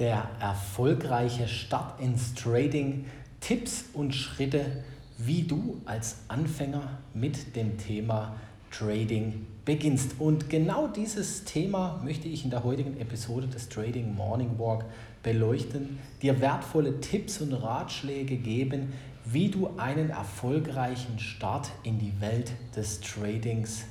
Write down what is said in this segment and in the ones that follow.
der erfolgreiche Start ins Trading, Tipps und Schritte, wie du als Anfänger mit dem Thema Trading beginnst. Und genau dieses Thema möchte ich in der heutigen Episode des Trading Morning Walk beleuchten, dir wertvolle Tipps und Ratschläge geben, wie du einen erfolgreichen Start in die Welt des Tradings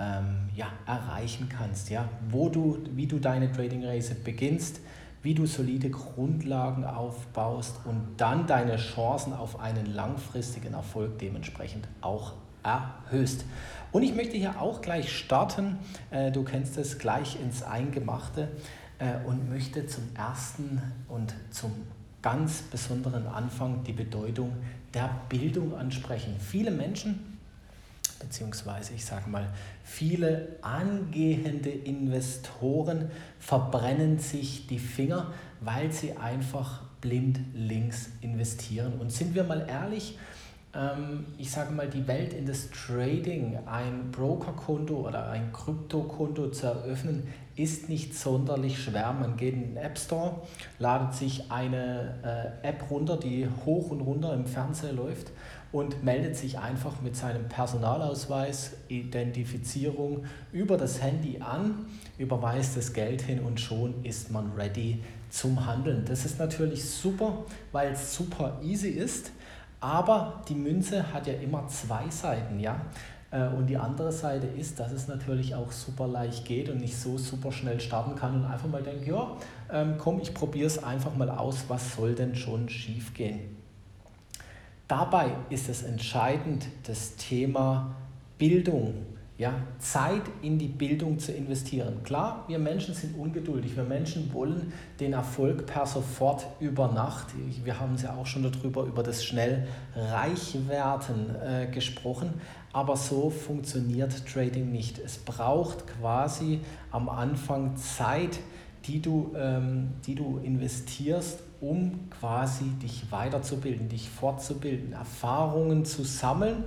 ähm, ja, erreichen kannst. Ja? Wo du, wie du deine Trading-Reise beginnst, wie du solide Grundlagen aufbaust und dann deine Chancen auf einen langfristigen Erfolg dementsprechend auch erhöhst. Und ich möchte hier auch gleich starten, äh, du kennst es, gleich ins Eingemachte äh, und möchte zum ersten und zum ganz besonderen Anfang die Bedeutung der Bildung ansprechen. Viele Menschen beziehungsweise ich sage mal, viele angehende Investoren verbrennen sich die Finger, weil sie einfach blind links investieren. Und sind wir mal ehrlich, ähm, ich sage mal, die Welt in das Trading, ein Brokerkonto oder ein Kryptokonto zu eröffnen, ist nicht sonderlich schwer. Man geht in den App Store, ladet sich eine äh, App runter, die hoch und runter im Fernseher läuft und meldet sich einfach mit seinem Personalausweis, Identifizierung über das Handy an, überweist das Geld hin und schon ist man ready zum Handeln. Das ist natürlich super, weil es super easy ist, aber die Münze hat ja immer zwei Seiten, ja. Äh, und die andere Seite ist, dass es natürlich auch super leicht geht und nicht so super schnell starten kann und einfach mal denke, ja, ähm, komm, ich probiere es einfach mal aus, was soll denn schon schief gehen. Dabei ist es entscheidend, das Thema Bildung, ja, Zeit in die Bildung zu investieren. Klar, wir Menschen sind ungeduldig. Wir Menschen wollen den Erfolg per sofort über Nacht. Wir haben ja auch schon darüber, über das schnell Reichwerden äh, gesprochen. Aber so funktioniert Trading nicht. Es braucht quasi am Anfang Zeit, die du, ähm, die du investierst, um quasi dich weiterzubilden, dich fortzubilden, Erfahrungen zu sammeln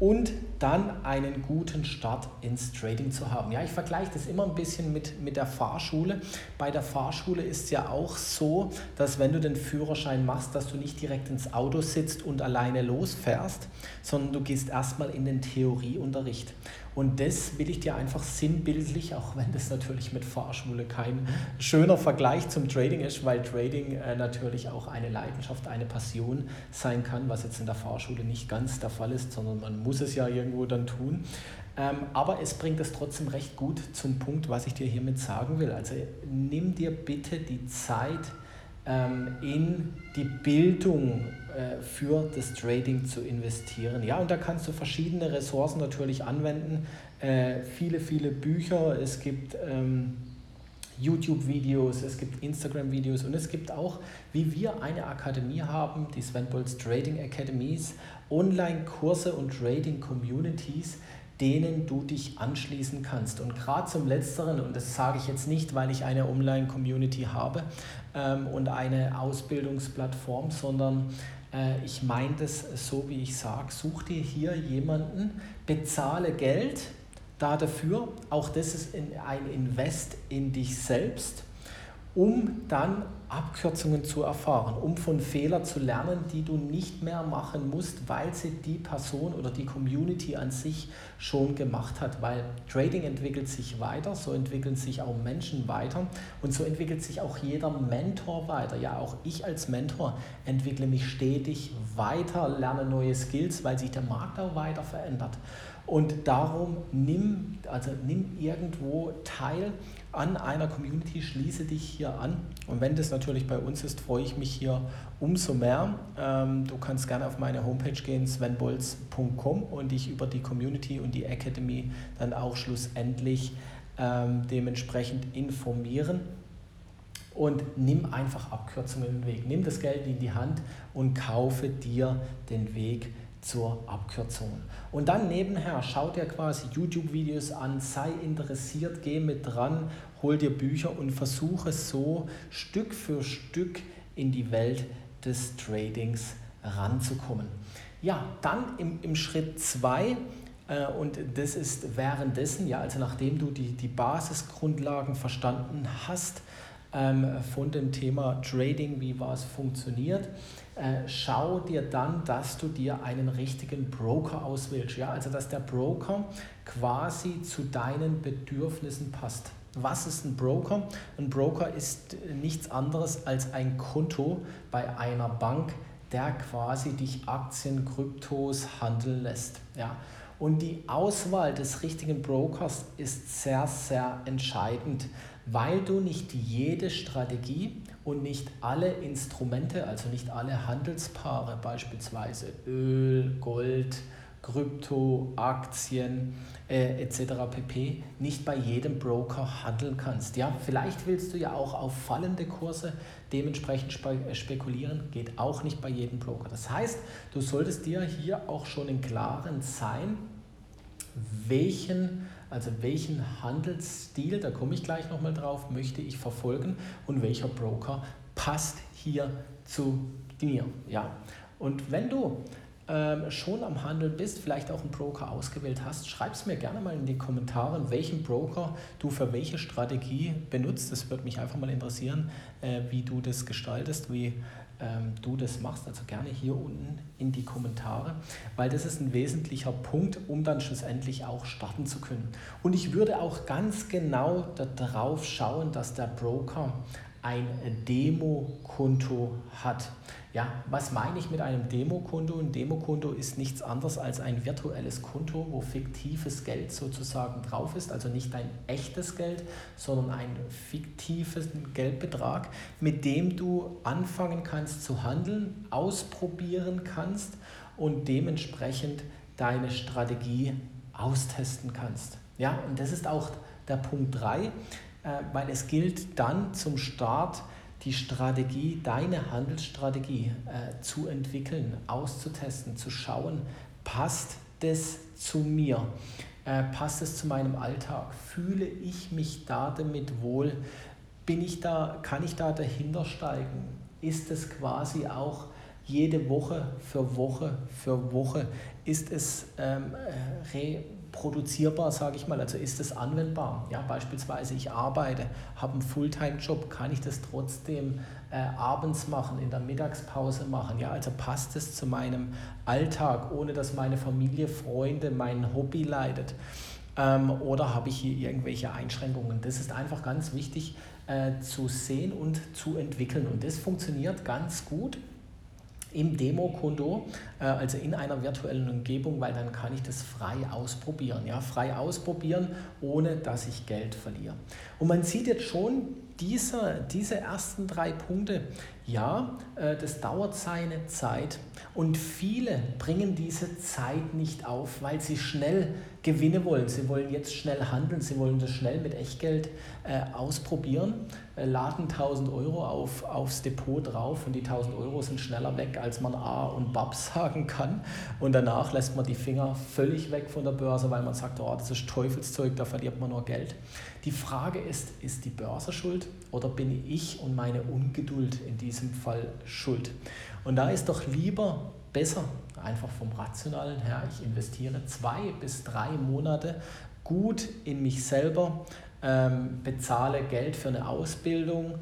und dann einen guten Start ins Trading zu haben. Ja, ich vergleiche das immer ein bisschen mit, mit der Fahrschule. Bei der Fahrschule ist es ja auch so, dass wenn du den Führerschein machst, dass du nicht direkt ins Auto sitzt und alleine losfährst, sondern du gehst erstmal in den Theorieunterricht. Und das will ich dir einfach sinnbildlich, auch wenn das natürlich mit Fahrschule kein schöner Vergleich zum Trading ist, weil Trading äh, natürlich auch eine Leidenschaft, eine Passion sein kann, was jetzt in der Fahrschule nicht ganz der Fall ist, sondern man muss es ja irgendwo dann tun. Ähm, aber es bringt es trotzdem recht gut zum Punkt, was ich dir hiermit sagen will. Also nimm dir bitte die Zeit, in die Bildung äh, für das Trading zu investieren. Ja, und da kannst du verschiedene Ressourcen natürlich anwenden. Äh, viele, viele Bücher, es gibt ähm, YouTube-Videos, es gibt Instagram-Videos und es gibt auch, wie wir eine Akademie haben, die Sven Bolz Trading Academies, Online-Kurse und Trading-Communities, denen du dich anschließen kannst. Und gerade zum Letzteren, und das sage ich jetzt nicht, weil ich eine Online-Community habe ähm, und eine Ausbildungsplattform, sondern äh, ich meine das so, wie ich sage, such dir hier jemanden, bezahle Geld dafür, auch das ist ein Invest in dich selbst um dann Abkürzungen zu erfahren, um von Fehlern zu lernen, die du nicht mehr machen musst, weil sie die Person oder die Community an sich schon gemacht hat. Weil Trading entwickelt sich weiter, so entwickeln sich auch Menschen weiter und so entwickelt sich auch jeder Mentor weiter. Ja, auch ich als Mentor entwickle mich stetig weiter, lerne neue Skills, weil sich der Markt auch weiter verändert. Und darum nimm, also nimm irgendwo teil an einer Community, schließe dich hier an. Und wenn das natürlich bei uns ist, freue ich mich hier umso mehr. Ähm, du kannst gerne auf meine Homepage gehen, svenbolz.com und dich über die Community und die Academy dann auch schlussendlich ähm, dementsprechend informieren. Und nimm einfach Abkürzungen in den Weg. Nimm das Geld in die Hand und kaufe dir den Weg zur Abkürzung. Und dann nebenher schau dir quasi YouTube-Videos an, sei interessiert, geh mit dran, hol dir Bücher und versuche so Stück für Stück in die Welt des Tradings ranzukommen. Ja, dann im, im Schritt 2 äh, und das ist währenddessen, ja, also nachdem du die, die Basisgrundlagen verstanden hast, ähm, von dem Thema Trading, wie was funktioniert, äh, schau dir dann, dass du dir einen richtigen Broker auswählst. Ja? Also dass der Broker quasi zu deinen Bedürfnissen passt. Was ist ein Broker? Ein Broker ist nichts anderes als ein Konto bei einer Bank, der quasi dich Aktien, Kryptos handeln lässt. Ja? Und die Auswahl des richtigen Brokers ist sehr, sehr entscheidend, weil du nicht jede Strategie und nicht alle Instrumente, also nicht alle Handelspaare, beispielsweise Öl, Gold, Krypto, Aktien äh, etc. pp. nicht bei jedem Broker handeln kannst. Ja, vielleicht willst du ja auch auf fallende Kurse dementsprechend äh, spekulieren, geht auch nicht bei jedem Broker. Das heißt, du solltest dir hier auch schon im Klaren sein, welchen also welchen Handelsstil, da komme ich gleich nochmal drauf, möchte ich verfolgen und welcher Broker passt hier zu mir. Ja? Und wenn du ähm, schon am Handeln bist, vielleicht auch einen Broker ausgewählt hast, schreib es mir gerne mal in die Kommentare, welchen Broker du für welche Strategie benutzt. Das würde mich einfach mal interessieren, äh, wie du das gestaltest, wie ähm, du das machst. Also gerne hier unten in die Kommentare, weil das ist ein wesentlicher Punkt, um dann schlussendlich auch starten zu können. Und ich würde auch ganz genau darauf schauen, dass der Broker ein Demokonto hat. Ja, was meine ich mit einem Demokonto? Ein Demokonto ist nichts anderes als ein virtuelles Konto, wo fiktives Geld sozusagen drauf ist, also nicht ein echtes Geld, sondern ein fiktives Geldbetrag, mit dem du anfangen kannst zu handeln, ausprobieren kannst und dementsprechend deine Strategie austesten kannst. Ja, und das ist auch der Punkt 3. Äh, weil es gilt dann zum Start die Strategie, deine Handelsstrategie äh, zu entwickeln, auszutesten, zu schauen, passt das zu mir, äh, passt es zu meinem Alltag, fühle ich mich da damit wohl, bin ich da, kann ich da dahinter steigen, ist es quasi auch jede Woche für Woche für Woche, ist es ähm, produzierbar, sage ich mal, also ist es anwendbar. Ja, beispielsweise ich arbeite, habe einen Fulltime-Job, kann ich das trotzdem äh, abends machen, in der Mittagspause machen. Ja, also passt es zu meinem Alltag, ohne dass meine Familie, Freunde mein Hobby leidet. Ähm, oder habe ich hier irgendwelche Einschränkungen? Das ist einfach ganz wichtig äh, zu sehen und zu entwickeln. Und das funktioniert ganz gut im Demokonto, äh, also in einer virtuellen Umgebung, weil dann kann ich das frei ausprobieren. Ja, frei ausprobieren, ohne dass ich Geld verliere. Und man sieht jetzt schon, diese, diese ersten drei Punkte, ja, äh, das dauert seine Zeit und viele bringen diese Zeit nicht auf, weil sie schnell Gewinne wollen. Sie wollen jetzt schnell handeln, sie wollen das schnell mit Echtgeld äh, ausprobieren, äh, laden 1000 Euro auf, aufs Depot drauf und die 1000 Euro sind schneller weg, als man A und BAP sagen kann. Und danach lässt man die Finger völlig weg von der Börse, weil man sagt, oh, das ist Teufelszeug, da verliert man nur Geld. Die Frage ist, ist die Börse schuld oder bin ich und meine Ungeduld in diesem Fall schuld? Und da ist doch lieber besser, einfach vom Rationalen her, ich investiere zwei bis drei Monate gut in mich selber, ähm, bezahle Geld für eine Ausbildung,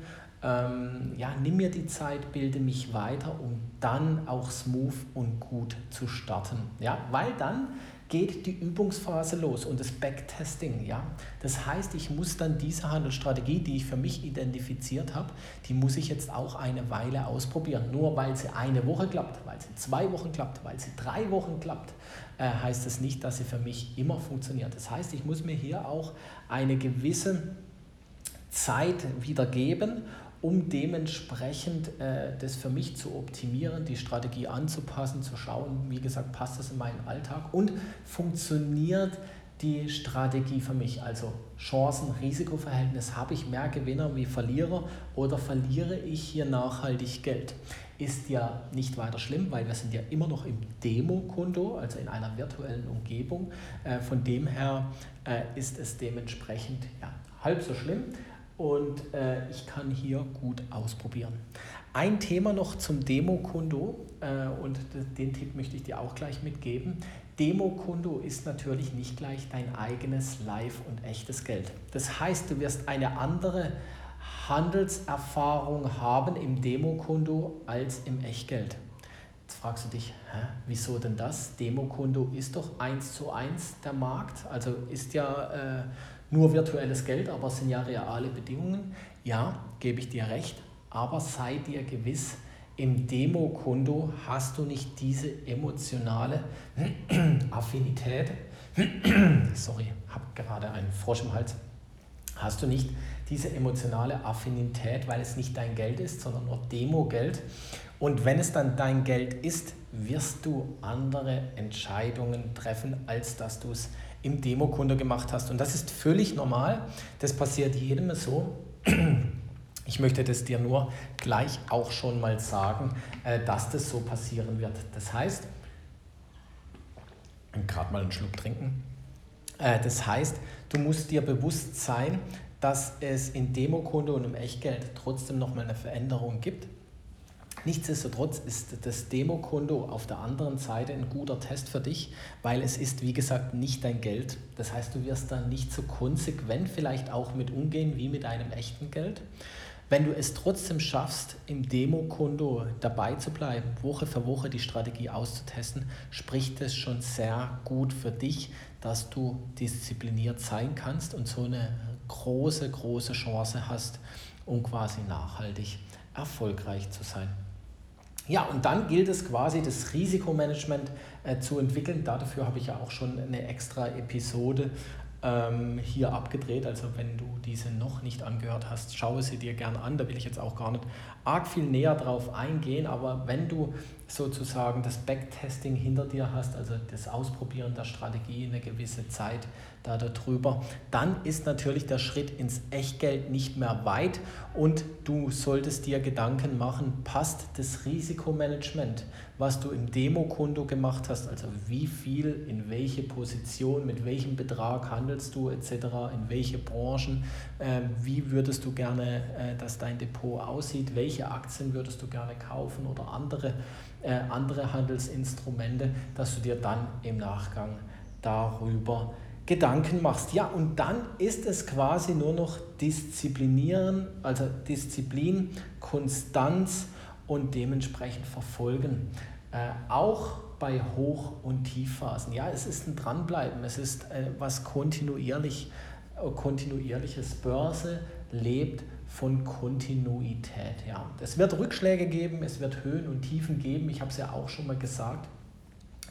ähm, ja, nimm mir die Zeit, bilde mich weiter, um dann auch smooth und gut zu starten. Ja, weil dann geht die Übungsphase los und das Backtesting. Ja? Das heißt, ich muss dann diese Handelsstrategie, die ich für mich identifiziert habe, die muss ich jetzt auch eine Weile ausprobieren. Nur weil sie eine Woche klappt, weil sie zwei Wochen klappt, weil sie drei Wochen klappt, äh, heißt das nicht, dass sie für mich immer funktioniert. Das heißt, ich muss mir hier auch eine gewisse Zeit wieder geben um dementsprechend äh, das für mich zu optimieren, die Strategie anzupassen, zu schauen, wie gesagt, passt das in meinen Alltag und funktioniert die Strategie für mich. Also Chancen-Risikoverhältnis, habe ich mehr Gewinner wie Verlierer oder verliere ich hier nachhaltig Geld? Ist ja nicht weiter schlimm, weil wir sind ja immer noch im Demokonto, also in einer virtuellen Umgebung. Äh, von dem her äh, ist es dementsprechend ja, halb so schlimm und äh, ich kann hier gut ausprobieren. Ein Thema noch zum Demokonto äh, und den Tipp möchte ich dir auch gleich mitgeben. Demokonto ist natürlich nicht gleich dein eigenes Live und echtes Geld. Das heißt, du wirst eine andere Handelserfahrung haben im Demokonto als im Echtgeld. Jetzt fragst du dich, hä, wieso denn das? Demokonto ist doch eins zu eins der Markt, also ist ja äh, nur virtuelles Geld, aber es sind ja reale Bedingungen. Ja, gebe ich dir recht, aber sei dir gewiss, im Demokonto hast du nicht diese emotionale Affinität. Sorry, habe gerade einen Frosch im Hals. Hast du nicht diese emotionale Affinität, weil es nicht dein Geld ist, sondern nur Demo-Geld. Und wenn es dann dein Geld ist, wirst du andere Entscheidungen treffen, als dass du es im Demokunde gemacht hast. Und das ist völlig normal. Das passiert jedem so. Ich möchte das dir nur gleich auch schon mal sagen, äh, dass das so passieren wird. Das heißt, gerade mal einen Schluck trinken. Äh, das heißt, du musst dir bewusst sein, dass es in Demokunde und im Echtgeld trotzdem nochmal eine Veränderung gibt. Nichtsdestotrotz ist das Demokonto auf der anderen Seite ein guter Test für dich, weil es ist, wie gesagt, nicht dein Geld. Das heißt, du wirst dann nicht so konsequent vielleicht auch mit umgehen wie mit einem echten Geld. Wenn du es trotzdem schaffst, im Demokonto dabei zu bleiben, Woche für Woche die Strategie auszutesten, spricht es schon sehr gut für dich, dass du diszipliniert sein kannst und so eine große, große Chance hast, um quasi nachhaltig erfolgreich zu sein. Ja, und dann gilt es quasi, das Risikomanagement äh, zu entwickeln. Dafür habe ich ja auch schon eine extra Episode ähm, hier abgedreht. Also wenn du diese noch nicht angehört hast, schaue sie dir gerne an. Da will ich jetzt auch gar nicht arg viel näher drauf eingehen. Aber wenn du sozusagen das Backtesting hinter dir hast, also das Ausprobieren der Strategie eine gewisse Zeit da darüber, dann ist natürlich der Schritt ins Echtgeld nicht mehr weit und du solltest dir Gedanken machen, passt das Risikomanagement, was du im Demokonto gemacht hast, also wie viel, in welche Position, mit welchem Betrag handelst du etc., in welche Branchen, äh, wie würdest du gerne, äh, dass dein Depot aussieht, welche Aktien würdest du gerne kaufen oder andere äh, andere Handelsinstrumente, dass du dir dann im Nachgang darüber Gedanken machst. Ja, und dann ist es quasi nur noch Disziplinieren, also Disziplin, Konstanz und dementsprechend verfolgen. Äh, auch bei Hoch- und Tiefphasen. Ja, es ist ein Dranbleiben, es ist äh, was kontinuierlich, äh, kontinuierliches Börse lebt von Kontinuität. Ja. Es wird Rückschläge geben, es wird Höhen und Tiefen geben. Ich habe es ja auch schon mal gesagt.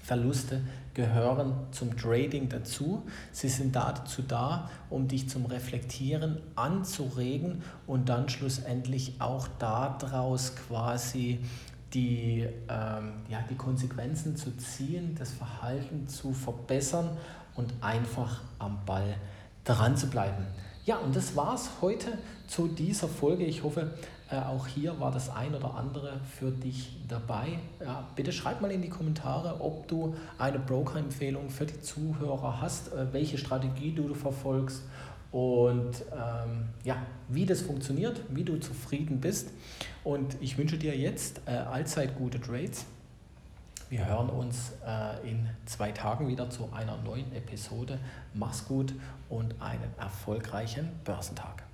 Verluste gehören zum Trading dazu. Sie sind dazu da, um dich zum Reflektieren anzuregen und dann schlussendlich auch daraus quasi die, ähm, ja, die Konsequenzen zu ziehen, das Verhalten zu verbessern und einfach am Ball dran zu bleiben. Ja, und das war es heute zu dieser Folge. Ich hoffe, äh, auch hier war das ein oder andere für dich dabei. Ja, bitte schreib mal in die Kommentare, ob du eine Broker-Empfehlung für die Zuhörer hast, äh, welche Strategie du verfolgst und ähm, ja, wie das funktioniert, wie du zufrieden bist. Und ich wünsche dir jetzt äh, allzeit gute Trades. Wir hören uns äh, in zwei Tagen wieder zu einer neuen Episode. Mach's gut und einen erfolgreichen Börsentag.